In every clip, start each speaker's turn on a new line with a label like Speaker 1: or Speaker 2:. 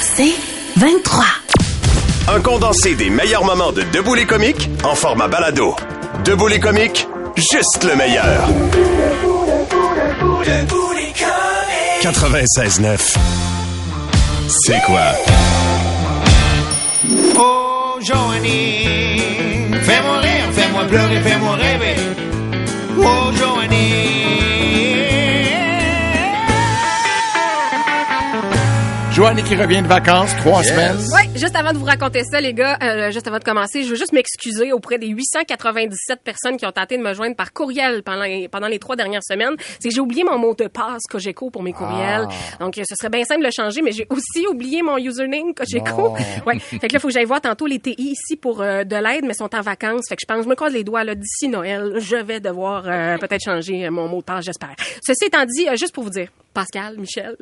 Speaker 1: C'est 23.
Speaker 2: Un condensé des meilleurs moments de Debout les comiques en format balado. Debout les comiques, juste le meilleur. 96.9. C'est quoi?
Speaker 3: Oh, Joanie, fais-moi rire, fais-moi pleurer, fais-moi rêver. Oh, Joanie.
Speaker 4: Joanne qui revient de vacances, trois semaines.
Speaker 5: Oui, juste avant de vous raconter ça, les gars, euh, juste avant de commencer, je veux juste m'excuser auprès des 897 personnes qui ont tenté de me joindre par courriel pendant les, pendant les trois dernières semaines. C'est que j'ai oublié mon mot de passe Cogeco pour mes courriels. Donc, euh, ce serait bien simple de le changer, mais j'ai aussi oublié mon username Cogeco. Ouais. Fait que là, faut que j'aille voir tantôt les TI ici pour euh, de l'aide, mais sont en vacances. Fait que je pense, je me croise les doigts, là, d'ici Noël, je vais devoir euh, peut-être changer mon mot de passe, j'espère. Ceci étant dit, euh, juste pour vous dire, Pascal, Michel,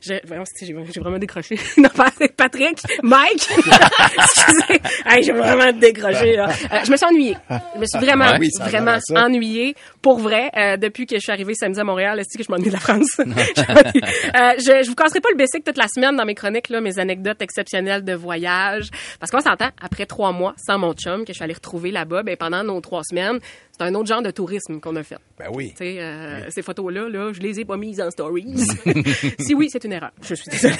Speaker 5: j'ai vraiment décroché. non, pas Patrick, Mike, excusez, Hey, j'ai vraiment décroché. Là. Euh, je me suis ennuyée. Je me suis vraiment,
Speaker 4: Ouais, oui, ça a
Speaker 5: vraiment ennuyée. Pour vrai, euh, depuis que je suis arrivée samedi à Montréal, est-ce que je m'ennuie de la France? Euh, je, je vous casserai pas le basic toute la semaine dans mes chroniques, là, mes anecdotes exceptionnelles de voyage. Parce qu'on s'entend, après trois mois sans mon chum, que je suis allée retrouver là-bas, ben, pendant nos trois semaines, c'est un autre genre de tourisme qu'on a fait.
Speaker 4: Ben oui.
Speaker 5: Tu sais, euh, ces photos-là, là, je les ai pas mises en stories. si oui, c'est une erreur. Je suis désolée.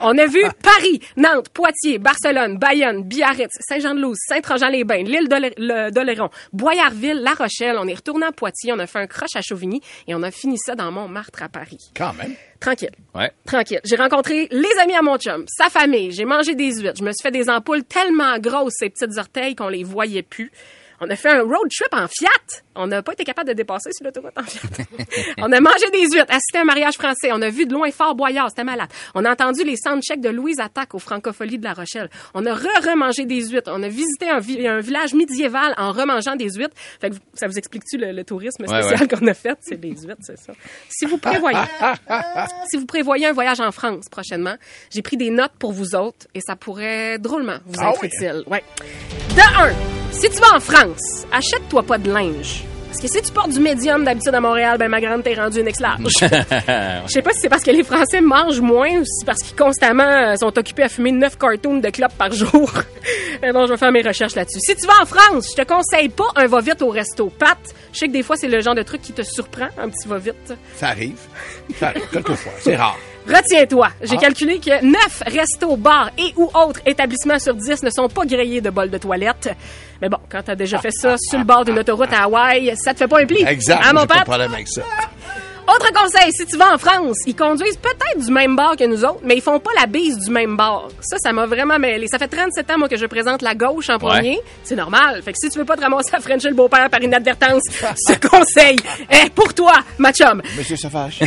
Speaker 5: On a vu Paris, Nantes, Poitiers, Barcelone, Bayonne, Biarritz, Saint-Jean-de-Luz, Saint-Trojan-les-Bains, l'île d'Olé- le- d'Oléron, Boyarville, La Rochelle. On est retourné à Poitiers, on a fait un croche à Chauvigny et on a fini ça dans Montmartre à Paris.
Speaker 4: Quand même.
Speaker 5: Tranquille.
Speaker 4: Ouais.
Speaker 5: Tranquille. J'ai rencontré les amis à mon chum, sa famille, j'ai mangé des huîtres, je me suis fait des ampoules tellement grosses, ces petites orteils, qu'on les voyait plus. On a fait un road trip en Fiat. On n'a pas été capable de dépasser sur l'autoroute en Fiat. on a mangé des huîtres, assisté à un mariage français. On a vu de loin Fort Boyard, c'était malade. On a entendu les soundchecks de Louise Attaque au Francophonie de La Rochelle. On a re-remangé des huîtres. On a visité un, vi- un village médiéval en remangeant des huîtres. Fait que ça vous explique-tu le, le tourisme
Speaker 4: Ouais,
Speaker 5: spécial qu'on a fait? C'est des huîtres, c'est ça. Si vous prévoyez, si vous prévoyez un voyage en France prochainement, j'ai pris des notes pour vous autres et ça pourrait drôlement vous
Speaker 4: Ah
Speaker 5: être
Speaker 4: oui,
Speaker 5: utile. Ouais. De un, si tu vas en France, achète-toi pas de linge. Parce que si tu portes du médium d'habitude à Montréal, ben ma grande t'es rendue une ex-large. Je sais pas si c'est parce que les Français mangent moins ou si c'est parce qu'ils constamment euh, sont occupés à fumer 9 cartoons de clopes par jour. Mais bon, je vais faire mes recherches là-dessus. Si tu vas en France, je te conseille pas un va-vite au resto. Pat, je sais que des fois c'est le genre de truc qui te surprend, un petit va-vite.
Speaker 4: Ça arrive. Ça arrive quelquefois. C'est rare.
Speaker 5: Retiens-toi, j'ai
Speaker 4: Ah.
Speaker 5: calculé que 9 restos, bars et ou autres établissements sur 10 ne sont pas grillés de bol de toilette. Mais bon, quand t'as déjà fait ça sur le bord d'une autoroute à Hawaï, ça te fait pas un pli.
Speaker 4: Exact.
Speaker 5: Hein, mon
Speaker 4: pas de
Speaker 5: Pat?
Speaker 4: problème avec ça.
Speaker 5: Autre conseil, si tu vas en France, ils conduisent peut-être du même bar que nous autres, mais ils font pas la bise du même bar. Ça, ça m'a vraiment mêlé. Ça fait 37 ans, moi, que je présente la gauche en premier. C'est normal. Fait que si tu veux pas te ramasser à Frencher le beau-père par inadvertance, ce conseil est pour toi, ma chum.
Speaker 4: Monsieur Sauvage.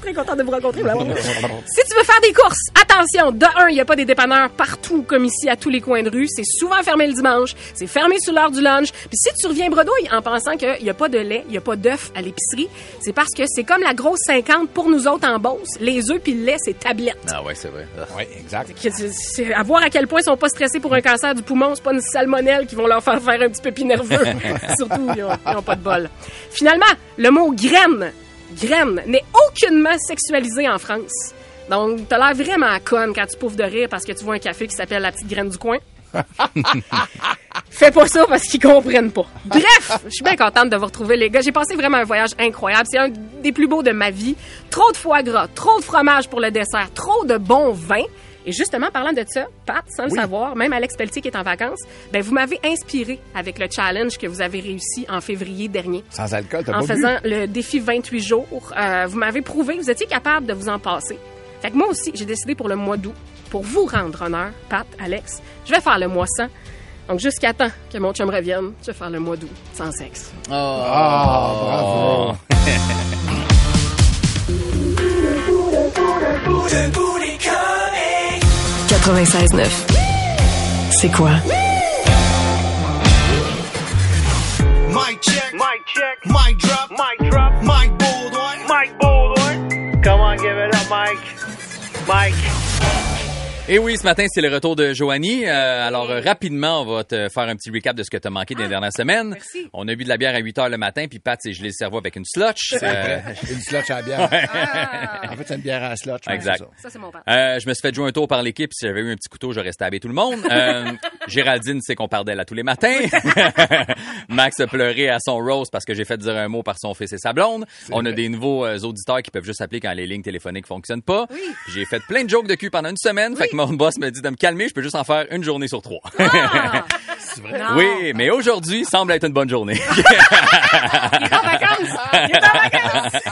Speaker 5: Très content de vous rencontrer. si tu veux faire des courses, attention, de un, il n'y a pas des dépanneurs partout comme ici à tous les coins de rue. C'est souvent fermé le dimanche. C'est fermé sur l'heure du lunch. Puis si tu reviens bredouille en pensant qu'il n'y a pas de lait, il n'y a pas d'œufs à l'épicerie, c'est parce que c'est comme la grosse 50 pour nous autres en Beauce. Les œufs puis le lait, c'est tablette.
Speaker 6: Ah ouais, c'est vrai.
Speaker 4: Oui, exact.
Speaker 5: C'est- à voir à quel point ils sont pas stressés pour un cancer du poumon, c'est pas une salmonelle qui vont leur faire faire un petit peu nerveux. Surtout, ils ont, ils ont pas de bol. Finalement, le mot graine, graine, n'est aucunement sexualisé en France. Donc, t'as l'air vraiment à conne quand tu pouffes de rire parce que tu vois un café qui s'appelle la petite graine du coin. Fais pas ça parce qu'ils comprennent pas. Bref, je suis bien contente de vous retrouver, les gars. J'ai passé vraiment un voyage incroyable. C'est un des plus beaux de ma vie. Trop de foie gras, trop de fromage pour le dessert, trop de bon vin. Et justement, parlant de ça, Pat, sans le savoir, même Alex Pelletier qui est en vacances, ben vous m'avez inspiré avec le challenge que vous avez réussi en février dernier.
Speaker 4: Sans alcool, t'as
Speaker 5: En
Speaker 4: pas bu?
Speaker 5: faisant le défi 28 jours, euh, vous m'avez prouvé que vous étiez capable de vous en passer. Fait que moi aussi, j'ai décidé pour le mois d'août, pour vous rendre honneur, Pat, Alex, je vais faire le mois sans. Donc jusqu'à temps que mon chum revienne, je vais faire le mois d'août sans sexe.
Speaker 4: Ah, bravo.
Speaker 1: 96.9. C'est quoi?
Speaker 3: Mic check. Mic check. Mic drop. Mic drop. Mic Baldwin. Mic Baldwin. Come on, give it up, Mike. Mike.
Speaker 6: Et oui, ce matin, c'est le retour de Joanie. Euh, alors, euh, rapidement, on va te faire un petit recap de ce que tu as manqué des dernières semaines.
Speaker 5: merci.
Speaker 6: On a bu de la bière à 8 heures le matin, puis Pat s'est gelé le cerveau avec une slotch. Euh,
Speaker 4: Une slotch à la bière.
Speaker 5: Ah,
Speaker 4: En fait, c'est une bière à la slotch. ouais,
Speaker 6: Exact.
Speaker 4: ça.
Speaker 5: ça, c'est mon père.
Speaker 6: euh, je me suis fait jouer un tour par l'équipe. Si j'avais eu un petit couteau, j'aurais stabé tout le monde. Euh, Géraldine sait qu'on parle d'elle à tous les matins. Max a pleuré à son rose parce que j'ai fait dire un mot par son fils et sa blonde. On a des nouveaux euh, auditeurs qui peuvent juste appeler quand les lignes téléphoniques fonctionnent pas. Puis J'ai fait plein de jokes de cul pendant une semaine. Fait que mon boss me dit de me calmer. Je peux juste en faire une journée sur trois.
Speaker 5: Ah!
Speaker 4: C'est vrai.
Speaker 5: Non.
Speaker 6: Oui, mais aujourd'hui semble être une bonne journée.
Speaker 5: Il est en vacances! Il est en vacances!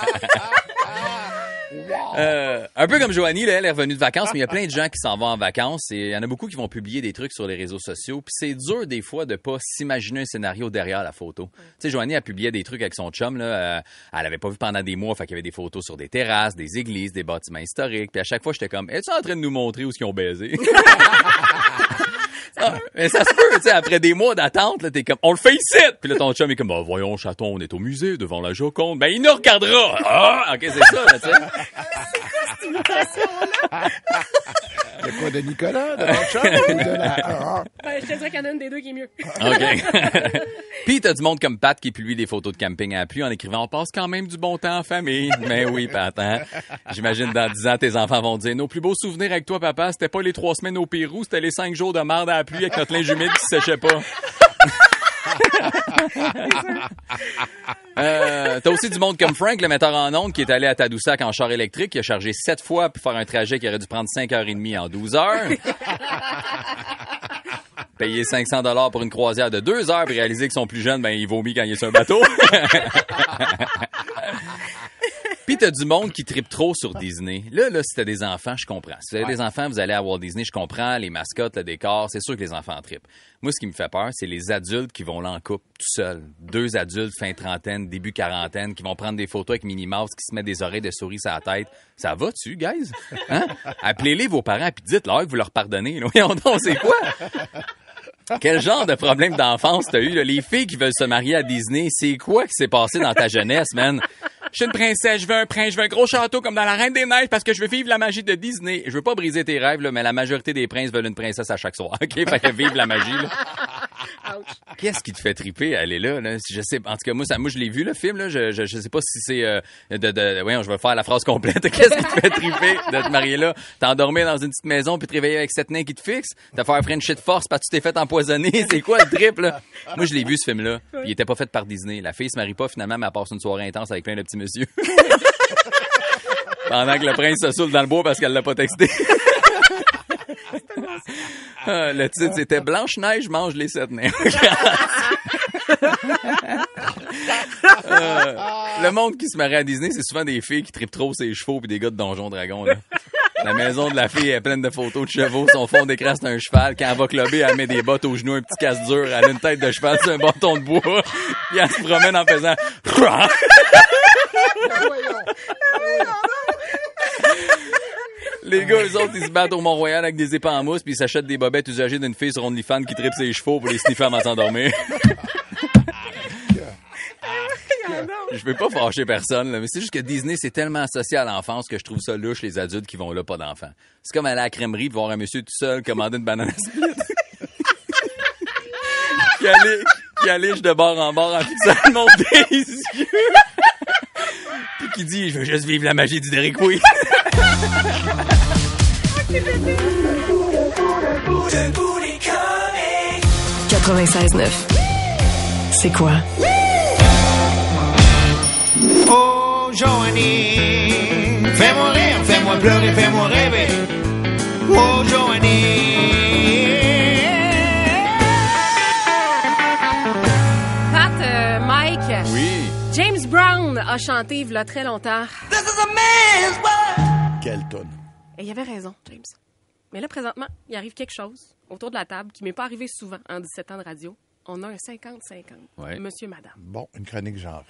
Speaker 6: Euh, un peu comme Joanie, là, elle est revenue de vacances, mais il y a plein de gens qui s'en vont en vacances et il y en a beaucoup qui vont publier des trucs sur les réseaux sociaux. Puis c'est dur des fois de pas s'imaginer un scénario derrière la photo. Tu sais, Joanie a publié des trucs avec son chum là, euh, elle avait pas vu pendant des mois, fait qu'il y avait des photos sur des terrasses, des églises, des bâtiments historiques. Puis à chaque fois, j'étais comme, es-tu en train de nous montrer où ils ont baisé? Mais ça se peut, tu sais, après des mois d'attente, là, t'es comme, on le fait ici! Puis là, ton chum est comme, bah, voyons, chaton, on est au musée, devant la Joconde. Ben, il nous regardera! Ah, ok, c'est ça, là, tu sais.
Speaker 4: De quoi, de Nicolas, de mon chum ou de la... Ah,
Speaker 5: Ben, je te dirais qu'il y en a une des deux qui est mieux.
Speaker 6: OK. Puis t'as du monde comme Pat qui publie des photos de camping à la pluie en écrivant « On passe quand même du bon temps en famille. » Mais oui, Pat, hein? J'imagine dans 10 ans, tes enfants vont dire « Nos plus beaux souvenirs avec toi, papa, c'était pas les trois semaines au Pérou, c'était les cinq jours de merde à la pluie avec notre linge humide qui se séchait pas. » Euh, t'as aussi du monde comme Frank, le metteur en ondes, qui est allé à Tadoussac en char électrique, qui a chargé sept fois pour faire un trajet qui aurait dû prendre 5 heures et demie en 12 heures. Payer 500 dollars pour une croisière de deux heures puis réaliser que son plus jeune, ben, il vomit quand il est sur un bateau. Puis t'as du monde qui tripe trop sur Disney. Là, là, si t'as des enfants, je comprends. Si vous avez des enfants, vous allez à Walt Disney, je comprends. Les mascottes, le décor, c'est sûr que les enfants tripent. Moi, ce qui me fait peur, c'est les adultes qui vont là en couple tout seuls. Deux adultes, fin trentaine, début quarantaine, qui vont prendre des photos avec Minnie Mouse, qui se met des oreilles de souris sur la tête. Ça va-tu, guys? Hein? Appelez-les vos parents puis dites-leur que vous leur pardonnez. Voyons donc, c'est quoi? Quel genre de problème d'enfance t'as eu? là? Les filles qui veulent se marier à Disney, c'est quoi qui s'est passé dans ta jeunesse, man? Je suis une princesse, je veux un prince, je veux un gros château comme dans la Reine des Neiges parce que je veux vivre la magie de Disney. Je veux pas briser tes rêves, là, mais la majorité des princes veulent une princesse à chaque soir. OK? Fait vive la magie, là. Qu'est-ce qui te fait triper, elle est là, là? Je sais, en tout cas, moi, ça, moi, je l'ai vu, le film. Je, je, je sais pas si c'est, euh, voyons, je vais faire la phrase complète. Qu'est-ce qui te fait triper de te marier là? T'endormir dans une petite maison puis te réveiller avec sept nains qui te fixent? T'as fait un French de force parce que tu t'es fait empoisonner? C'est quoi le trip, là? Moi, je l'ai vu, ce film-là. Il était pas fait par Disney. La fille se marie pas, finalement, mais elle passe une soirée intense avec plein de petits messieurs. Pendant que le prince se saoule dans le bois parce qu'elle l'a pas texté. Ah, le titre, c'était Blanche-Neige mange les sept nains. Euh, le monde qui se marie à Disney, c'est souvent des filles qui tripent trop ses chevaux puis des gars de Donjon Dragon. Là. La maison de la fille est pleine de photos de chevaux. Son fond d'écran, c'est un cheval. Quand elle va clubber, elle met des bottes aux genoux, un petit casse dur. Elle a une tête de cheval sur un bâton de bois. Puis elle se promène en faisant... Les gars, eux autres, ils se battent au Mont-Royal avec des épées en mousse puis ils s'achètent des bobettes usagées d'une fille sur OnlyFans qui tripe ses chevaux pour les sniffer avant de s'endormir. Je veux pas fâcher personne, là, mais c'est juste que Disney, c'est tellement associé à l'enfance que je trouve ça louche, les adultes qui vont là, pas d'enfants. C'est comme aller à la crèmerie, voir un monsieur tout seul commander une banane split. qui allait, qui allait de bord en bord en fixant le monde des yeux. puis qui dit, je veux juste vivre la magie du Derek Way.
Speaker 3: Debout les comiques.
Speaker 1: 96.9. C'est quoi?
Speaker 3: Oh, Joanie, fais-moi rire, fais-moi pleurer, fais-moi rêver. Oh, Joanie.
Speaker 5: Pat, euh, Mike,
Speaker 6: Oui.
Speaker 5: James Brown a chanté il y a très longtemps.
Speaker 3: This is a man's world.
Speaker 4: Quelle tonne.
Speaker 5: Et il avait raison, James. Mais là, présentement, il arrive quelque chose autour de la table qui m'est pas arrivé souvent en 17 ans de radio. On a un 50-50.
Speaker 6: Ouais.
Speaker 5: Monsieur, madame.
Speaker 4: Bon, une chronique genrée.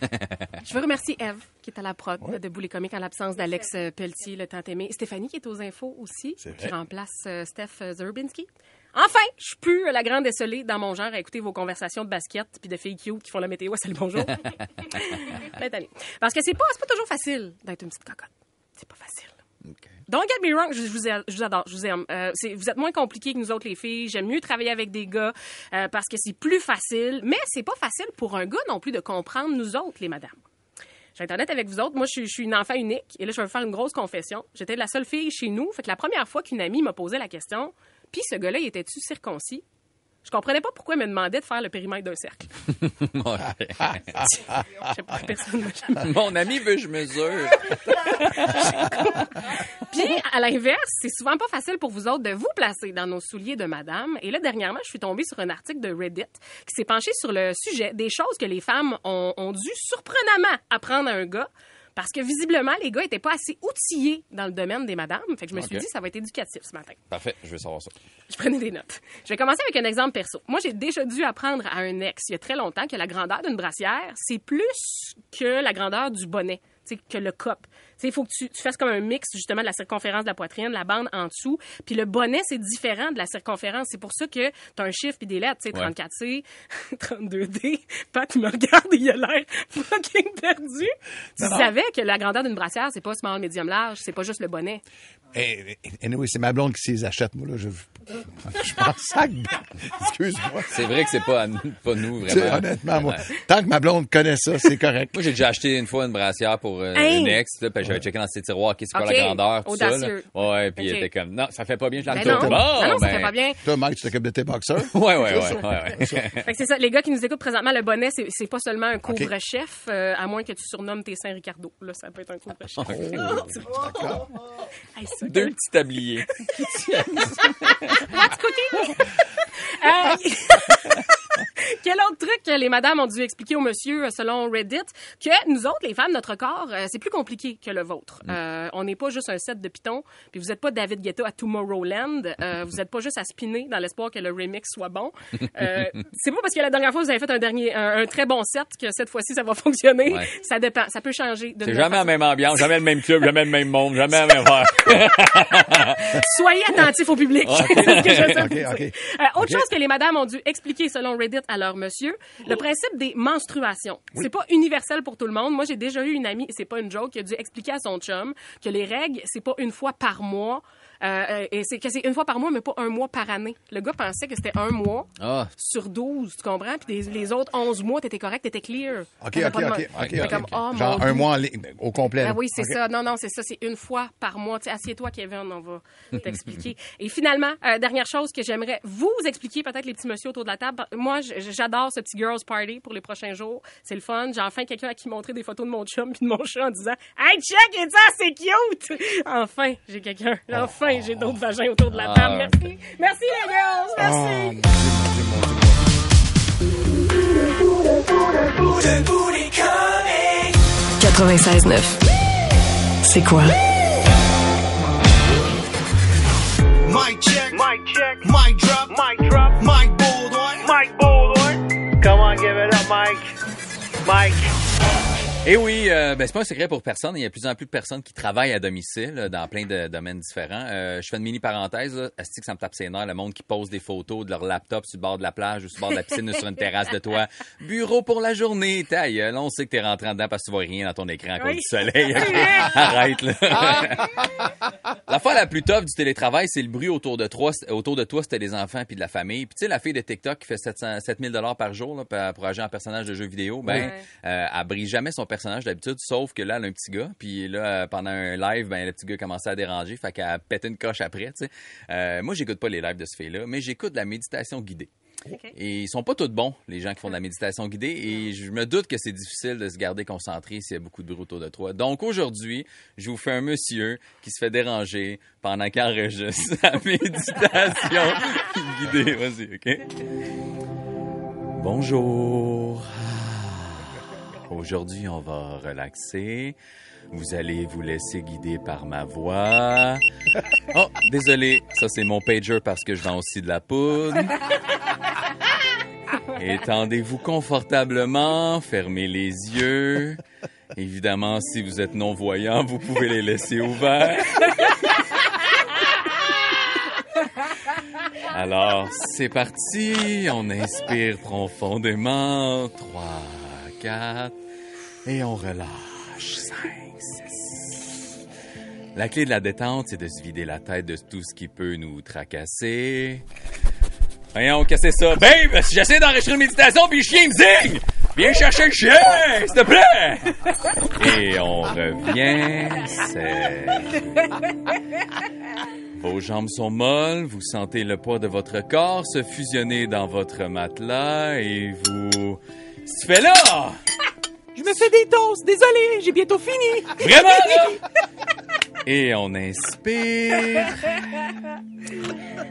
Speaker 5: Je veux remercier Eve, qui est à la prod de Boulet Comique en l'absence d'Alex euh, Pelletier, le tant aimé. Stéphanie, qui est aux infos aussi, qui remplace euh, Steph euh, Zerbinski. Enfin, je suis plus la grande désolée dans mon genre à écouter vos conversations de basket puis de filles cute qui font la météo. Salut, bonjour. Plein d'années. Parce que c'est pas, c'est pas toujours facile d'être une petite cocotte. C'est pas facile. Don't get me wrong, je, je vous, ai- je vous adore, je vous aime. Euh, vous êtes moins compliqués que nous autres les filles. J'aime mieux travailler avec des gars euh, parce que c'est plus facile. Mais c'est pas facile pour un gars non plus de comprendre nous autres, les madames. Je vais être avec vous autres. Moi, je suis, je suis une enfant unique. Et là, je vais vous faire une grosse confession. J'étais la seule fille chez nous. Fait que la première fois qu'une amie m'a posé la question, puis ce gars-là, il était-tu circoncis? Je comprenais pas pourquoi il me demandait de faire le périmètre d'un cercle.
Speaker 6: Ouais. Mon ami veut que je mesure.
Speaker 5: Puis, à l'inverse, c'est souvent pas facile pour vous autres de vous placer dans nos souliers de madame. Et là, dernièrement, je suis tombée sur un article de Reddit qui s'est penché sur le sujet des choses que les femmes ont, ont dû surprenamment apprendre à un gars. Parce que visiblement, les gars étaient pas assez outillés dans le domaine des madames. Fait que je me suis dit, ça va être éducatif ce matin.
Speaker 6: Parfait, je veux savoir ça.
Speaker 5: Je prenais des notes. Je vais commencer avec un exemple perso. Moi, j'ai déjà dû apprendre à un ex, il y a très longtemps, que la grandeur d'une brassière, c'est plus que la grandeur du bonnet, que le cop. Il faut que tu, tu fasses comme un mix, justement, de la circonférence de la poitrine, la bande en dessous. Puis le bonnet, c'est différent de la circonférence. C'est pour ça que tu as un chiffre puis des lettres, tu sais,
Speaker 6: Ouais.
Speaker 5: 34C, 32D. Pat, il me regarde et il a l'air fucking perdu. Tu savais que la grandeur d'une brassière, c'est pas small, medium, large, c'est pas juste le bonnet.
Speaker 4: Et, anyway, c'est ma blonde qui les achète, moi, là. Je, je pense sac. Excuse-moi.
Speaker 6: C'est vrai que c'est pas, à nous- pas nous, vraiment.
Speaker 4: honnêtement, moi, tant que ma blonde connaît ça, c'est correct.
Speaker 6: Moi, j'ai déjà acheté une fois une brassière pour euh, une ex, là, puis j'avais checké dans ses tiroirs, qu'est-ce que c'est quoi
Speaker 5: Ok,
Speaker 6: la grandeur, tout
Speaker 5: audacieux.
Speaker 6: ça. Là. Ouais, puis
Speaker 5: Ok.
Speaker 6: il était comme, non, ça fait pas bien, je la
Speaker 5: Ben
Speaker 6: retourne.
Speaker 5: non,
Speaker 6: Bon,
Speaker 5: non, non, ça
Speaker 6: ben,
Speaker 5: fait pas bien.
Speaker 4: Toi, Mike, tu t'occupes de tes boxeurs?
Speaker 6: Ouais, ouais, ouais, ouais, ouais.
Speaker 5: Fait que c'est ça, les gars qui nous écoutent présentement, le bonnet, c'est, c'est pas seulement un couvre-chef, euh, à moins que tu surnommes tes seins Ricardo. Là, ça peut être un couvre-chef.
Speaker 6: Deux petits tabliers.
Speaker 5: What's cooking? Euh, Quel autre truc que les madames ont dû expliquer au monsieur euh, selon Reddit que nous autres, les femmes, notre corps, euh, c'est plus compliqué que le vôtre. Euh, on n'est pas juste un set de pitons, puis vous n'êtes pas David Guetta à Tomorrowland, euh, vous n'êtes pas juste à spinner dans l'espoir que le remix soit bon. Euh, c'est pas parce que la dernière fois vous avez fait un dernier, un, un très bon set que cette fois-ci ça va fonctionner.
Speaker 6: Ouais.
Speaker 5: Ça dépend, ça peut changer.
Speaker 6: C'est jamais la même ambiance, jamais le même club, jamais le même monde, jamais la même heure.
Speaker 5: Soyez attentifs au public. C'est ce que j'essaie de
Speaker 4: Ok,
Speaker 5: dire.
Speaker 4: ok.
Speaker 5: Euh, autre chose que les madames ont dû expliquer selon Reddit à leur monsieur, le principe des menstruations. C'est pas universel pour tout le monde. Moi, j'ai déjà eu une amie, et c'est pas une joke, qui a dû expliquer à son chum que les règles, c'est pas une fois par mois. Euh, euh, et c'est que c'est une fois par mois, mais pas un mois par année. Le gars pensait que c'était un mois
Speaker 6: Ah,
Speaker 5: sur 12, tu comprends? Puis les, les autres 11 mois, t'étais correct, t'étais clear.
Speaker 4: OK, OK, OK,
Speaker 5: man-
Speaker 4: OK,
Speaker 5: T'étais
Speaker 4: OK.
Speaker 5: comme, oh, mon
Speaker 4: Genre un
Speaker 5: Dieu.
Speaker 4: mois en au complet.
Speaker 5: Ah
Speaker 4: là.
Speaker 5: oui, c'est ça. Non, non, c'est ça. C'est une fois par mois. Tu sais, Assieds-toi, Kevin, on va t'expliquer. Et finalement, euh, dernière chose que j'aimerais vous expliquer, peut-être les petits messieurs autour de la table. Moi, j'adore ce petit girls party pour les prochains jours. C'est le fun. J'ai enfin quelqu'un à qui montrer des photos de mon chum puis de mon chat en disant Hey, check, et ça, c'est cute! Enfin, j'ai quelqu'un. Enfin, j'ai d'autres vagins autour de la
Speaker 6: Ah.
Speaker 5: table. Merci. Merci, les girls.
Speaker 4: Oh,
Speaker 5: Merci.
Speaker 4: Dieu.
Speaker 1: 96.9. C'est quoi?
Speaker 3: Mic check. Mic check. Mic drop. Mic drop. Mic Baldwin. Mic Baldwin. Come on, give it up, Mike. Mike.
Speaker 6: Et oui, euh, ben, c'est pas un secret pour personne. Il y a de plus en plus de personnes qui travaillent à domicile là, dans plein de domaines différents. Euh, je fais une mini parenthèse. Asti que ça me tape ses nerfs. Le monde qui pose des photos de leur laptop sur le bord de la plage ou sur le bord de la piscine ou sur une terrasse de toit? Bureau pour la journée. Ta gueule. On sait que t'es rentré en dedans parce que tu vois rien dans ton écran à cause
Speaker 5: Oui.
Speaker 6: du soleil. Arrête, là. la fois la plus tough du télétravail, c'est le bruit autour de toi. Autour de toi, c'était les enfants puis de la famille. Puis tu sais, la fille de TikTok qui fait 700, 7000 dollars par jour là, pour- agir en personnage de jeu vidéo, ben,
Speaker 5: Ouais.
Speaker 6: euh, elle jamais son personnage d'habitude, sauf que là, elle a un petit gars. Puis là, pendant un live, ben, le petit gars commençait à déranger, fait qu'elle pété une coche après, tu sais. Euh, moi, j'écoute pas les lives de ce fille-là, mais j'écoute la méditation guidée. Et ils sont pas tous bons, les gens qui font de la méditation guidée. Et je me doute que c'est difficile de se garder concentré s'il y a beaucoup de bruit autour de toi. Donc aujourd'hui, je vous fais un monsieur qui se fait déranger pendant qu'il enregistre sa méditation guidée. Vas-y, OK? Bonjour. Aujourd'hui, on va relaxer. Vous allez vous laisser guider par ma voix. Oh, désolé, ça c'est mon pager parce que je vends aussi de la poudre. Étendez-vous confortablement, fermez les yeux. Évidemment, si vous êtes non-voyant, vous pouvez les laisser ouverts. Alors, c'est parti. On inspire profondément. 3, 4. Et on relâche. 5, 6. La clé de la détente, c'est de se vider la tête de tout ce qui peut nous tracasser. Voyons, casser ça? Babe, si j'essaie d'enregistrer une méditation puis le chien me zigne! Viens chercher le chien, s'il te plaît! Et on revient, c'est... Vos jambes sont molles, vous sentez le poids de votre corps se fusionner dans votre matelas et vous... Tu fais là!
Speaker 7: Je me fais des toasts, désolé, j'ai bientôt fini.
Speaker 6: Vraiment, là? Et on inspire.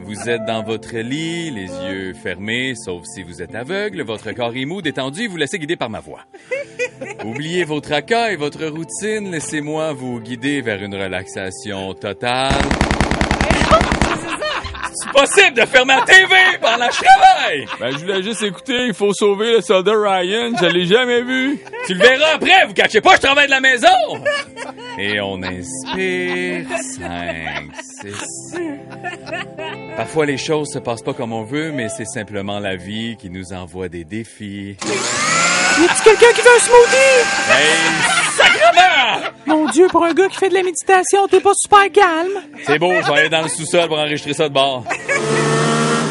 Speaker 6: Vous êtes dans votre lit, les yeux fermés, sauf si vous êtes aveugle. Votre corps est mou, détendu et vous laissez guider par ma voix. Oubliez vos tracas et votre routine. Laissez-moi vous guider vers une relaxation totale. C'est possible de fermer la TV pendant que je travaille!
Speaker 8: Ben, je voulais juste écouter, il faut sauver le soldat Ryan, je l'ai jamais vu.
Speaker 6: Tu le verras après, vous cachez pas, je travaille de la maison! Et on inspire. 5, 6. Parfois, les choses se passent pas comme on veut, mais c'est simplement la vie qui nous envoie des défis.
Speaker 7: Y a quelqu'un qui veut un smoothie?
Speaker 6: Hey, sacrement!
Speaker 7: Mon Dieu, pour un gars qui fait de la méditation, t'es pas super calme.
Speaker 6: C'est beau, je vais aller dans le sous-sol pour enregistrer ça de bord.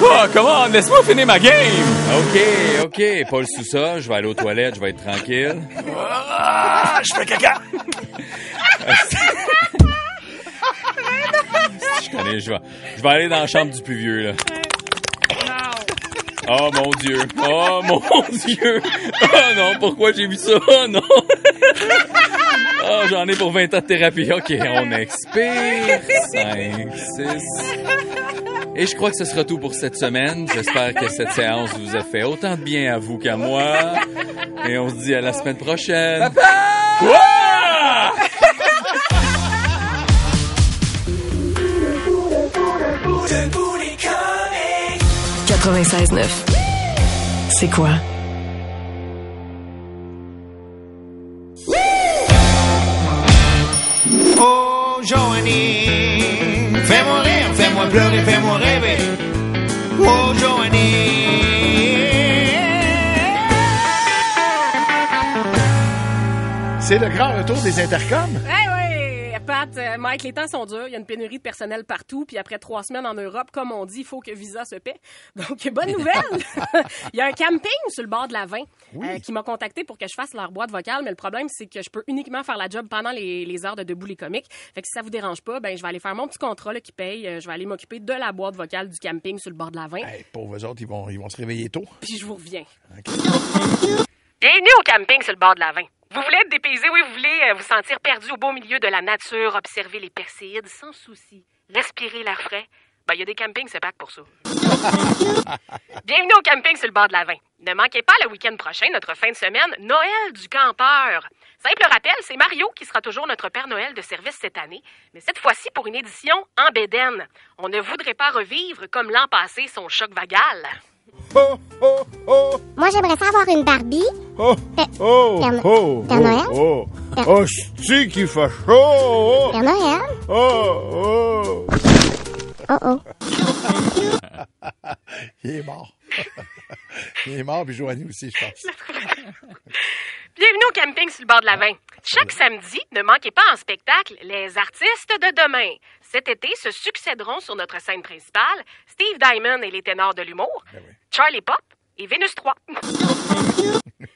Speaker 8: Oh, comment, laisse-moi finir ma game.
Speaker 6: OK, OK, pas le sous-sol, je vais aller aux toilettes, je vais être tranquille.
Speaker 8: Ah, je fais caca.
Speaker 6: Je connais, je vais, je vais aller dans la chambre du plus vieux, là. Oh mon Dieu! Oh mon Dieu! Oh non, pourquoi j'ai vu ça? Oh non! Oh, j'en ai pour 20 ans de thérapie. OK, on expire. 5, 6. Et je crois que ce sera tout pour cette semaine. J'espère que cette séance vous a fait autant de bien à vous qu'à moi. Et on se dit à la semaine prochaine. Papa!
Speaker 1: 96.9. C'est quoi?
Speaker 3: Oh, Joanie, fais-moi rire, fais-moi pleurer, fais-moi rêver. Oh, Joanie.
Speaker 4: C'est le grand retour des intercoms.
Speaker 5: Oui, euh, Mike, les temps sont durs. Il y a une pénurie de personnel partout. Puis après trois semaines en Europe, comme on dit, il faut que Visa se paie. Donc, bonne nouvelle. il y a un camping sur le bord de la 20 euh, qui m'a contacté pour que je fasse leur boîte vocale. Mais le problème, c'est que je peux uniquement faire la job pendant les, les heures de debout les comiques. Fait que si ça vous dérange pas, ben je vais aller faire mon petit contrat là, qui paye. Euh, Je vais aller m'occuper de la boîte vocale du camping sur le bord de la 20.
Speaker 4: Hey, pauvres autres, ils vont, ils vont se réveiller tôt.
Speaker 5: Puis je vous reviens. Bienvenue au camping sur le bord de la 20. Vous voulez être dépaysé, oui, vous voulez euh, vous sentir perdu au beau milieu de la nature, observer les perséides sans souci, respirer l'air frais. Ben, il y a des campings, c'est pas que pour ça. Bienvenue au camping sur le bord de la 20. Ne manquez pas le week-end prochain, notre fin de semaine, Noël du campeur. Simple rappel, c'est Mario qui sera toujours notre Père Noël de service cette année, mais cette fois-ci pour une édition en bédaine. On ne voudrait pas revivre comme l'an passé son choc vagal.
Speaker 8: Oh, oh, oh,
Speaker 9: Moi, j'aimerais ça avoir une Barbie.
Speaker 8: oh,
Speaker 9: Père,
Speaker 8: oh,
Speaker 9: Père
Speaker 8: oh,
Speaker 9: Père Noël?
Speaker 8: oh, oh, oh, c'est qui fait chaud, oh,
Speaker 9: Père Noël.
Speaker 8: oh, oh.
Speaker 9: Oh oh.
Speaker 4: Il est mort. il est mort, puis Joanie aussi, je pense.
Speaker 5: Bienvenue au camping sur le bord de la 20. Chaque samedi, ne manquez pas en spectacle les artistes de demain. Cet été se succéderont sur notre scène principale Steve Diamond et les ténors de l'humour, Charlie Pop et Vénus 3.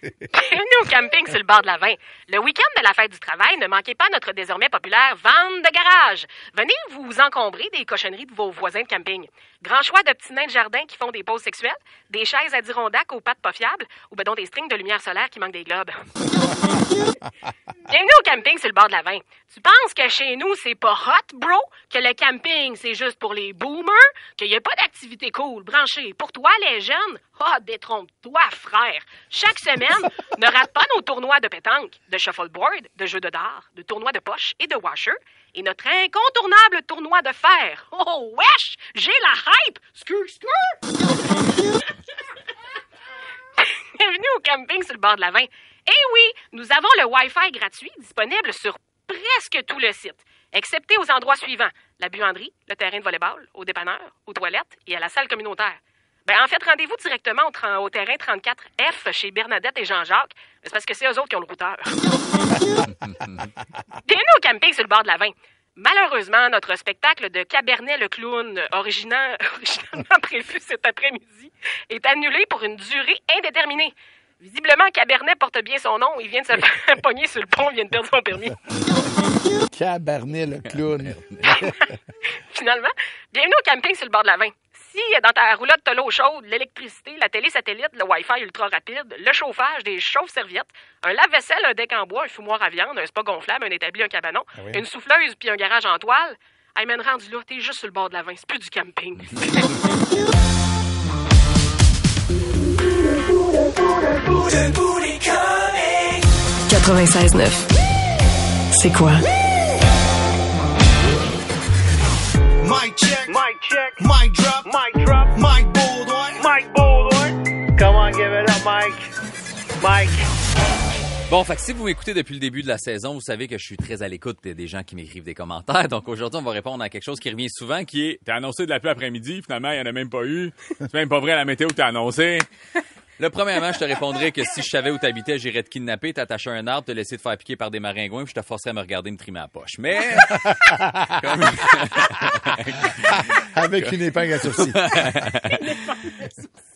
Speaker 5: Bienvenue au camping sur le bord de la 20. Le week-end de la fête du travail, ne manquez pas notre désormais populaire vente de garage. Venez vous encombrer des cochonneries de vos voisins de camping. Grand choix de petits nains de jardin qui font des pauses sexuelles, des chaises à Dirondac aux pattes pas fiables ou ben donc des strings de lumière solaire qui manquent des globes. Bienvenue au camping sur le bord de la 20. Tu penses que chez nous, c'est pas hot, bro? Que le camping, c'est juste pour les boomers? Qu'il n'y a pas d'activité cool, branchée? Pour toi, les jeunes? Ah, détrompe-toi, frère. Chaque semaine, ne rate pas nos tournois de pétanque, de shuffleboard, de jeux de dard, de tournois de poche et de washer, et notre incontournable tournoi de fer. Oh, wesh! J'ai la hype! Skur, skur! Bienvenue au camping sur le bord de la 20. Eh oui, nous avons le Wi-Fi gratuit disponible sur presque tout le site, excepté aux endroits suivants la buanderie, le terrain de volleyball, au dépanneur, aux toilettes et à la salle communautaire. Ben, en fait, rendez-vous directement au, terrain 34F chez Bernadette et Jean-Jacques. C'est parce que c'est eux autres qui ont le routeur. Bienvenue au camping sur le bord de la 20. Malheureusement, notre spectacle de Cabernet le clown, origina- originalement prévu cet après-midi, est annulé pour une durée indéterminée. Visiblement, Cabernet porte bien son nom. Il vient de se faire pogner sur le pont, il vient de perdre son permis.
Speaker 4: Cabernet le clown.
Speaker 5: Finalement, bienvenue au camping sur le bord de la 20. Si dans ta roulotte, t'as l'eau chaude, l'électricité, la télé satellite, le Wi-Fi ultra rapide, le chauffage, des chauves-serviettes, un lave-vaisselle, un deck en bois, un fumoir à viande, un spa gonflable, un établi, un cabanon,
Speaker 4: oui.
Speaker 5: une souffleuse puis un garage en toile, hey man, rendu là, t'es juste sur le bord de la 20. C'est plus du camping.
Speaker 1: 96.9. C'est quoi?
Speaker 3: Check. Mic drop. Mic drop. Mic Baldwin. Mic Baldwin. Come on, give it up, Mike. Mike.
Speaker 6: Bon, fait que si vous m'écoutez depuis le début de la saison, vous savez que je suis très à l'écoute des gens qui m'écrivent des commentaires. Donc aujourd'hui, on va répondre à quelque chose qui revient souvent, qui est
Speaker 8: T'as annoncé de la pluie après-midi, finalement, il n'y en a même pas eu. C'est même pas vrai la météo que t'as annoncé.
Speaker 6: Le premièrement, je te répondrais que si je savais où t'habitais, j'irais te kidnapper, t'attacher à un arbre, te laisser te faire piquer par des maringouins, puis je te forcerais à me regarder me trimer la poche. Mais comme,
Speaker 4: Avec une épingle à sourcil.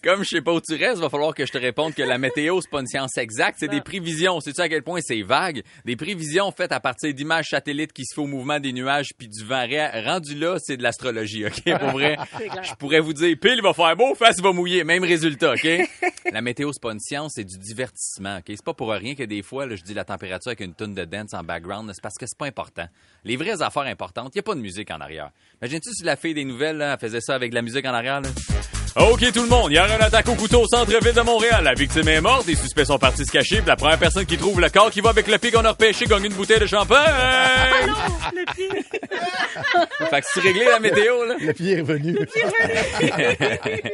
Speaker 6: Comme je sais pas où tu restes, va falloir que je te réponde que la météo, c'est pas une science exacte, c'est des prévisions. Sais-tu à quel point c'est vague? Des prévisions faites à partir d'images satellites qui se font au mouvement des nuages puis du vent. Rendu là, c'est de l'astrologie, OK? Pour vrai, je pourrais vous dire, pile, il va faire beau, face, il va mouiller. Même résultat, OK? La météo, c'est pas une science, c'est du divertissement, OK? C'est pas pour rien que des fois, là, je dis la température avec une tonne de dance en background, c'est parce que c'est pas important. Les vraies affaires importantes, il y a pas de musique en arrière. Imagine-tu si la fille des nouvelles, là, elle faisait ça avec de la musique en arrière, là?
Speaker 8: OK, tout le monde, il y aura une attaque au couteau au centre-ville de Montréal. La victime est morte, les suspects sont partis se cacher, puis la première personne qui trouve le corps qui va avec le pied qu'on a repêché gagne une bouteille de champagne. fait que c'est réglé la météo, là.
Speaker 4: Le pied est revenu.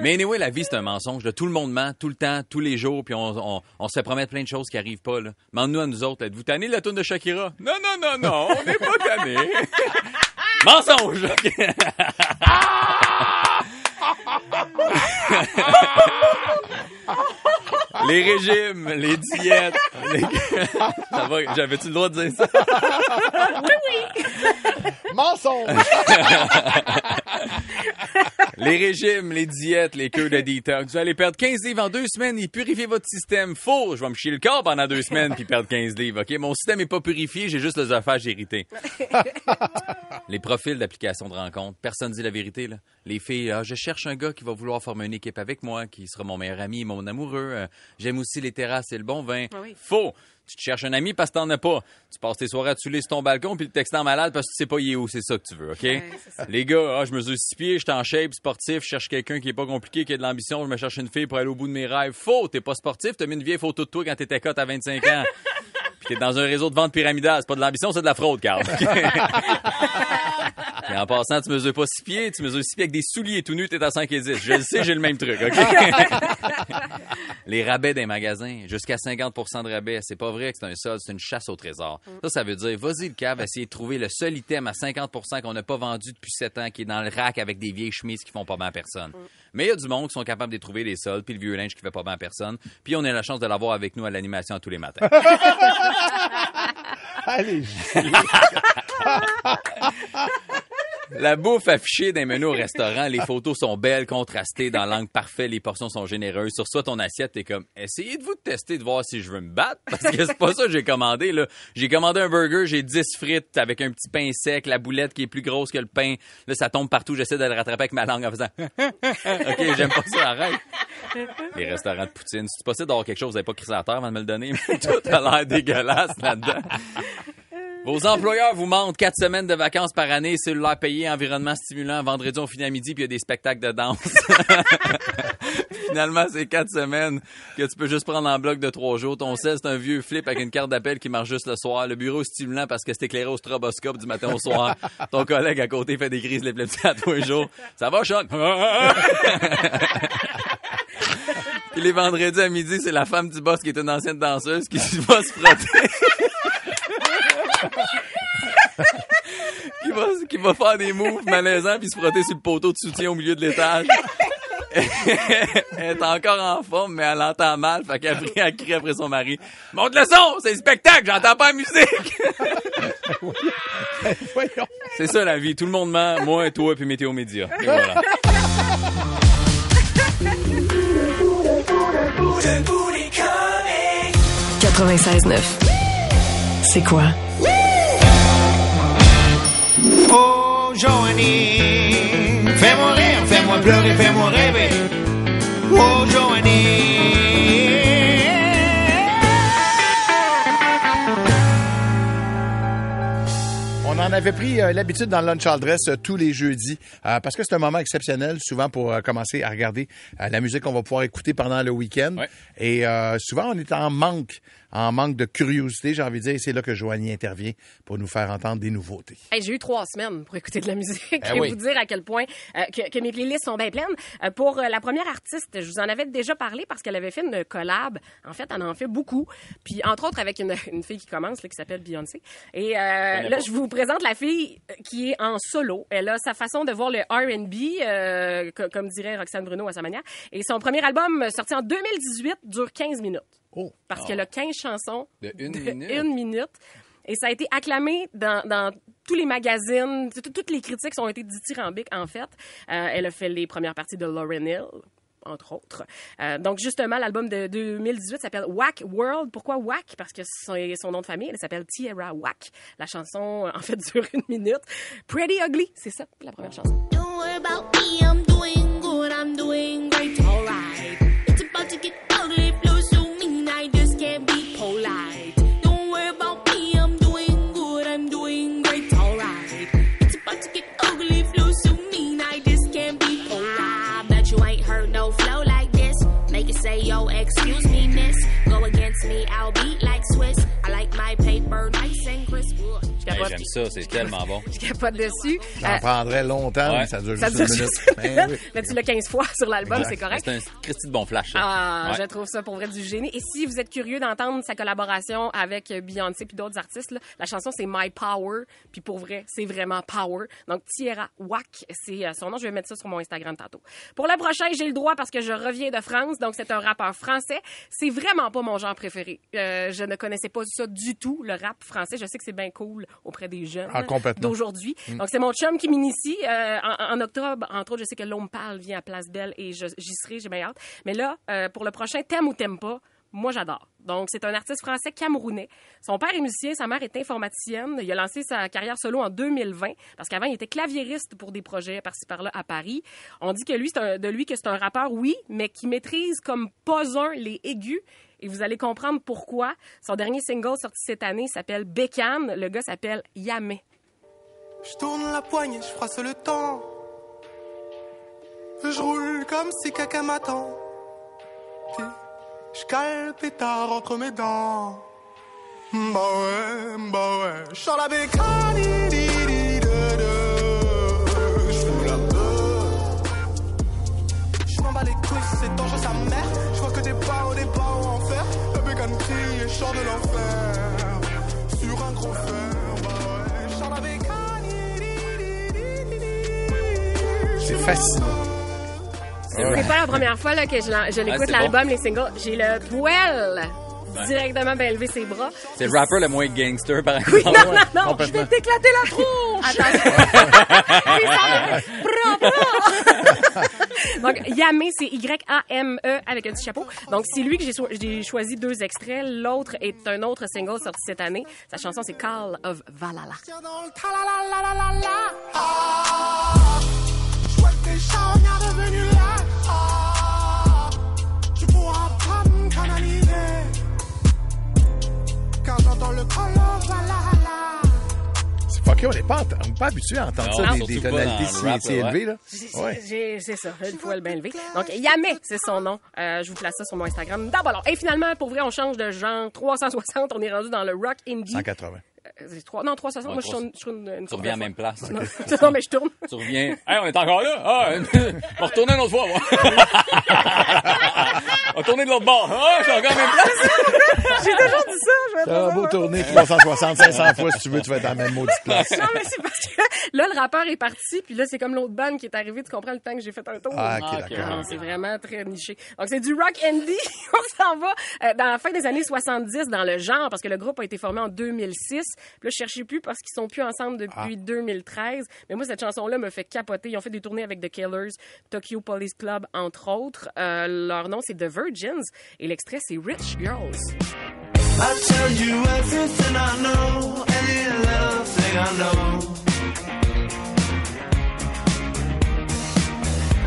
Speaker 6: Mais anyway, la vie, c'est un mensonge. là. Tout le monde ment, tout le temps, tous les jours, puis on, on, on se fait promettre plein de choses qui arrivent pas. Là. Mande-nous à nous autres. Êtes-vous tannés de la tourne de Shakira? Non, non, non, non, on n'est pas tannés. mensonge! les régimes, les diètes. les- Ça va, j'avais-tu le droit de dire ça?
Speaker 4: Mensonge!
Speaker 6: Les régimes, les diètes, les cures de détox. Vous allez perdre 15 livres en deux semaines et purifier votre système. Faux! Je vais me chier le corps pendant deux semaines puis perdre 15 livres, OK? Mon système est pas purifié, j'ai juste l'œsophage irrité. les profils d'applications de rencontres. Personne dit la vérité, là. Les filles, ah, je cherche un gars qui va vouloir former une équipe avec moi, qui sera mon meilleur ami, mon amoureux. Euh, J'aime aussi les terrasses et le bon vin.
Speaker 5: Ah oui.
Speaker 6: Faux! Tu te cherches un ami parce que t'en as pas. Tu passes tes soirées à saouler sur ton balcon puis le textant malade parce que tu sais pas il est où. C'est ça que tu veux, OK? Les gars, ah, je mesure six pieds, je suis en shape, sportif, je cherche quelqu'un qui est pas compliqué, qui a de l'ambition, je me cherche une fille pour aller au bout de mes rêves. Faux, t'es pas sportif, t'as mis une vieille photo de toi quand t'étais cote à 25 ans. Puis t'es dans un réseau de vente pyramidale. C'est pas de l'ambition, c'est de la fraude, Carl. Et en passant, tu mesures pas six pieds, tu mesures six pieds avec des souliers tout nus, t'es à 5 et 10. Je le sais, j'ai le même truc, OK? Les rabais des magasins, jusqu'à 50 de rabais. C'est pas vrai que c'est un solde, c'est une chasse au trésor. Ça, ça veut dire, vas-y le cave, essayer de trouver le seul item à 50 qu'on n'a pas vendu depuis 7 ans, qui est dans le rack avec des vieilles chemises qui font pas bien à personne. Mais il y a du monde qui sont capables de trouver les soldes, puis le vieux linge qui fait pas bien à personne. Puis on a la chance de l'avoir avec nous à l'animation tous les matins.
Speaker 4: Allez,
Speaker 6: La bouffe affichée d'un menu au restaurant, les photos sont belles, contrastées, dans l'angle parfait, les portions sont généreuses. Sur ça, ton assiette, t'es comme, essayez de vous tester, de voir si je veux me battre, parce que c'est pas ça que j'ai commandé, là. J'ai commandé un burger, j'ai 10 frites avec un petit pain sec, la boulette qui est plus grosse que le pain. Là, ça tombe partout, j'essaie de le rattraper avec ma langue en faisant, OK, j'aime pas ça, arrête. Les restaurants de poutine, si tu possible d'avoir quelque chose, vous n'avez pas crissé à avant de me le donner, mais tout a l'air dégueulasse là-dedans. Vos employeurs vous mentent quatre semaines de vacances par année, cellulaire payé, environnement stimulant. Vendredi, on finit à midi, puis il y a des spectacles de danse. Finalement, c'est quatre semaines que tu peux juste prendre en bloc de trois jours. Ton sel, c'est un vieux flip avec une carte d'appel qui marche juste le soir. Le bureau est stimulant parce que c'est éclairé au stroboscope du matin au soir. Ton collègue à côté fait des crises l'épilepsie à tous les jours. Ça va, Sean? Puis les vendredis à midi, c'est la femme du boss qui est une ancienne danseuse qui va se frotter. Qui, va, qui va faire des moves malaisants puis se frotter sur le poteau de soutien au milieu de l'étage. elle est encore en forme, mais elle entend mal. Fait pris à crier après son mari. Monte le son! C'est le spectacle! J'entends pas la musique! C'est ça la vie. Tout le monde ment. Moi, toi, puis Météo Média. Et voilà.
Speaker 1: 96.9. C'est quoi?
Speaker 3: Oh, Joanie, fais-moi rire, fais-moi pleurer, fais-moi rêver. Oh, Joanie.
Speaker 4: On en avait pris euh, l'habitude dans le Lunch All Dress euh, tous les jeudis euh, parce que c'est un moment exceptionnel, souvent pour euh, commencer à regarder euh, la musique qu'on va pouvoir écouter pendant le week-end.
Speaker 6: Ouais.
Speaker 4: Et euh, souvent, on est en manque, en manque de curiosité, j'ai envie de dire. et C'est là que Joanie intervient pour nous faire entendre des nouveautés.
Speaker 5: Hey, j'ai eu trois semaines pour écouter de la musique
Speaker 6: Eh
Speaker 5: et
Speaker 6: oui.
Speaker 5: vous dire à quel point euh, que, que mes playlists sont bien pleines. Euh, pour euh, la première artiste, je vous en avais déjà parlé parce qu'elle avait fait une collab. En fait, elle en fait beaucoup. Puis entre autres avec une, une fille qui commence là, qui s'appelle Beyoncé. Et euh, là, je vous présente la fille qui est en solo. Elle a sa façon de voir le R&B, euh, co- comme dirait Roxane Bruno à sa manière. Et son premier album sorti en 2018 dure 15 minutes.
Speaker 4: Oh.
Speaker 5: Parce qu'elle a 15 chansons
Speaker 6: De une
Speaker 5: de
Speaker 6: minute.
Speaker 5: une minute. Et ça a été acclamé dans, dans tous les magazines. Tout- Toutes les critiques ont été dithyrambiques, en fait. Euh, elle a fait les premières parties de Lauryn Hill entre autres. Euh, donc, justement, l'album de 2018 s'appelle Whack World. Pourquoi Whack? Parce que c'est son nom de famille. Elle s'appelle Tierra Whack. La chanson, en fait, dure une minute. Pretty Ugly, c'est ça, la première chanson.
Speaker 10: Don't worry about me, yo, excuse me, miss. Go against me, I'll beat like
Speaker 6: ça, c'est tellement bon.
Speaker 5: je capote dessus.
Speaker 4: Ça
Speaker 5: Euh,
Speaker 4: prendrait longtemps,
Speaker 6: Ouais.
Speaker 4: mais ça dure
Speaker 5: ça
Speaker 4: juste
Speaker 5: dure
Speaker 4: une minute.
Speaker 5: juste une
Speaker 4: Ben oui.
Speaker 5: Mais tu l'as 15 fois sur l'album, c'est correct.
Speaker 6: C'est un Christy de bon flash.
Speaker 5: Ah,
Speaker 6: Ouais.
Speaker 5: je trouve ça pour vrai du génie. Et si vous êtes curieux d'entendre sa collaboration avec Beyoncé puis d'autres artistes, là, la chanson c'est My Power. Puis pour vrai, c'est vraiment power. Donc Tierra Wack, c'est euh, son nom. Je vais mettre ça sur mon Instagram tantôt. Pour le prochain, j'ai le droit parce que je reviens de France. Donc c'est un rappeur français. C'est vraiment pas mon genre préféré. Euh, je ne connaissais pas ça du tout, le rap français. Je sais que c'est bien cool auprès des jeunes
Speaker 4: Ah,
Speaker 5: d'aujourd'hui. Donc c'est mon chum qui m'initie. Euh, en, en octobre, entre autres, je sais que l'homme parle vient à Place Belle et j'y serai, j'ai bien hâte. Mais là, euh, pour le prochain, t'aimes ou t'aimes pas, moi j'adore. Donc c'est un artiste français camerounais. Son père est musicien, sa mère est informaticienne. Il a lancé sa carrière solo en 2020 parce qu'avant il était claviériste pour des projets par-ci par-là à Paris. On dit que lui, un- de lui que c'est un rappeur, oui, mais qui maîtrise comme pas un les aigus. Et vous allez comprendre pourquoi. Son dernier single sorti cette année s'appelle Bécane. Le gars s'appelle Yamé.
Speaker 11: Je tourne la poignée, je froisse le temps. Je roule comme si quelqu'un m'attend. Je cale le pétard entre mes dents. Bah ouais, bah ouais. Je la bécane, C'est
Speaker 4: fascinant.
Speaker 5: C'est pas la première fois là, que je, l'écoute,
Speaker 6: c'est
Speaker 5: l'album, les singles. J'ai le poil directement bien levé ses bras.
Speaker 6: C'est le rapper le moins gangster, par exemple.
Speaker 5: Non, non, non, je vais t'éclater la tronche! Oui, bra. Donc, Yamé, c'est Y-A-M-E E avec un petit chapeau. Donc, c'est lui que j'ai choisi deux extraits. L'autre est un autre single sorti cette année. Sa chanson, c'est Call of Valhalla.
Speaker 11: J'entends le color,
Speaker 4: C'est fucké, on n'est pas, ent- on n'est pas habitué à entendre
Speaker 6: Non,
Speaker 4: ça, des,
Speaker 6: surtout
Speaker 4: des
Speaker 6: pas
Speaker 4: tonalités
Speaker 6: dans
Speaker 4: si,
Speaker 6: le rap,
Speaker 4: si
Speaker 6: là,
Speaker 4: élevées. Là.
Speaker 5: J'ai-
Speaker 4: Ouais.
Speaker 5: j'ai- C'est ça, le poil bien levé. Donc, Yamé, c'est son nom. Euh, je vous place ça sur mon Instagram. D'abord, et finalement, pour vrai, on change de genre. 360, on est rendu dans le rock indie.
Speaker 4: 180.
Speaker 5: Euh, c'est trois- non, 360,
Speaker 6: Ouais,
Speaker 5: moi, je tourne, je tourne une
Speaker 6: Tu reviens à la même
Speaker 5: fois.
Speaker 6: place.
Speaker 5: Non, non, mais je tourne.
Speaker 6: Tu reviens. Hey, on est encore là? Ah, on va retourner une autre fois, moi. on tourner de l'autre bord. Ah, je suis encore à même place.
Speaker 5: J'ai toujours dit ça. Je vais
Speaker 4: Ça va beau tourner 360, 500 fois si tu veux, tu vas être dans la même maudite place.
Speaker 5: Non, mais c'est parce que là, le rappeur est parti, puis là, c'est comme l'autre band qui est arrivé. Tu comprends le temps que j'ai fait un tour?
Speaker 4: Ah, ok, d'accord.
Speaker 5: Ah, C'est vraiment très niché. Donc, c'est du rock indie. On s'en va euh, dans la fin des années 70 dans le genre, parce que le groupe a été formé en 2006. Puis là, je cherchais plus parce qu'ils sont plus ensemble depuis 2013. Mais moi, cette chanson-là me fait capoter. Ils ont fait des tournées avec The Killers, Tokyo Police Club, entre autres. Euh, leur nom, c'est The Virgins. Et l'extrait, c'est Rich Girls.
Speaker 3: I tell you everything I know, any little thing I know.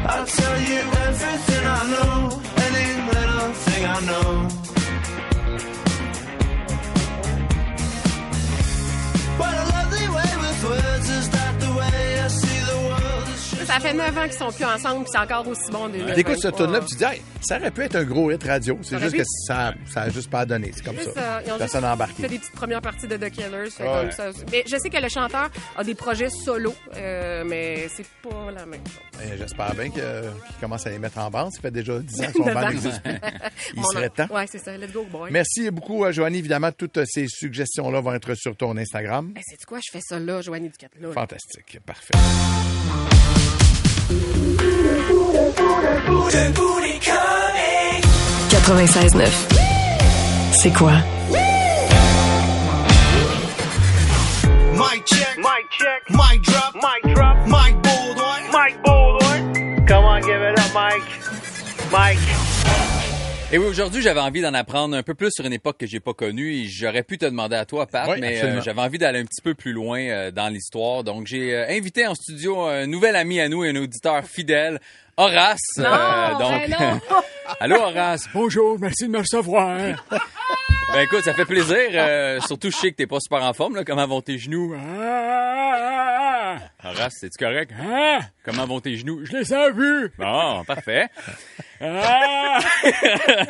Speaker 3: I tell you everything I know, any little thing I know. What a lovely way
Speaker 5: Ça fait 9 ans qu'ils sont plus ensemble, puis c'est encore aussi bon en 2023.
Speaker 4: T'écoutes ce tune-là, puis tu dis, hey, ça aurait pu être un gros hit radio. C'est juste
Speaker 5: pu.
Speaker 4: que ça, ça a juste pas donné. C'est comme
Speaker 5: C'est
Speaker 4: ça.
Speaker 5: ont
Speaker 4: Personne
Speaker 5: juste
Speaker 4: n'a embarqué.
Speaker 5: fait des petites premières parties de The Killers. fait
Speaker 4: Ouais.
Speaker 5: comme ça. Mais je sais que le chanteur a des projets solo, euh, mais c'est pas la même chose.
Speaker 4: Et J'espère bien qu'il commence à les mettre en bande. Ça fait déjà 10 ans que son band
Speaker 5: ans.
Speaker 4: n'existe plus. Il serait temps.
Speaker 5: Ouais, c'est ça. Let's go, boy.
Speaker 4: Merci beaucoup, euh, Joanie. Évidemment, toutes euh, ces suggestions-là vont être sur ton Instagram.
Speaker 5: Hey, sais-tu quoi? Je fais ça là, Joanie Duquette. Là.
Speaker 4: Fantastique. Parfait.
Speaker 1: 96.9. C'est quoi?
Speaker 3: Mic check. Mic check. Mic drop. Mic drop. Mic Baldwin. Mic Baldwin. Come on, give it up, Mike. Mike.
Speaker 6: Et oui, aujourd'hui, j'avais envie d'en apprendre un peu plus sur une époque que j'ai pas connue et j'aurais pu te demander à toi, Pat,
Speaker 4: Oui,
Speaker 6: mais euh, j'avais envie d'aller un petit peu plus loin euh, dans l'histoire. Donc, j'ai euh, invité en studio un nouvel ami à nous, un auditeur fidèle, Horace.
Speaker 5: Non,
Speaker 6: Euh, donc,
Speaker 5: ben non.
Speaker 6: allô, Horace.
Speaker 7: Bonjour, merci de me recevoir.
Speaker 6: Ben écoute, ça fait plaisir. euh, surtout, je sais que t'es pas super en forme. Là. Comment vont tes genoux?
Speaker 7: Ah,
Speaker 6: Horace, c'est-tu correct?
Speaker 7: ah,
Speaker 6: Comment vont tes genoux?
Speaker 7: je les ai vus.
Speaker 6: Bon, parfait.
Speaker 7: Ah,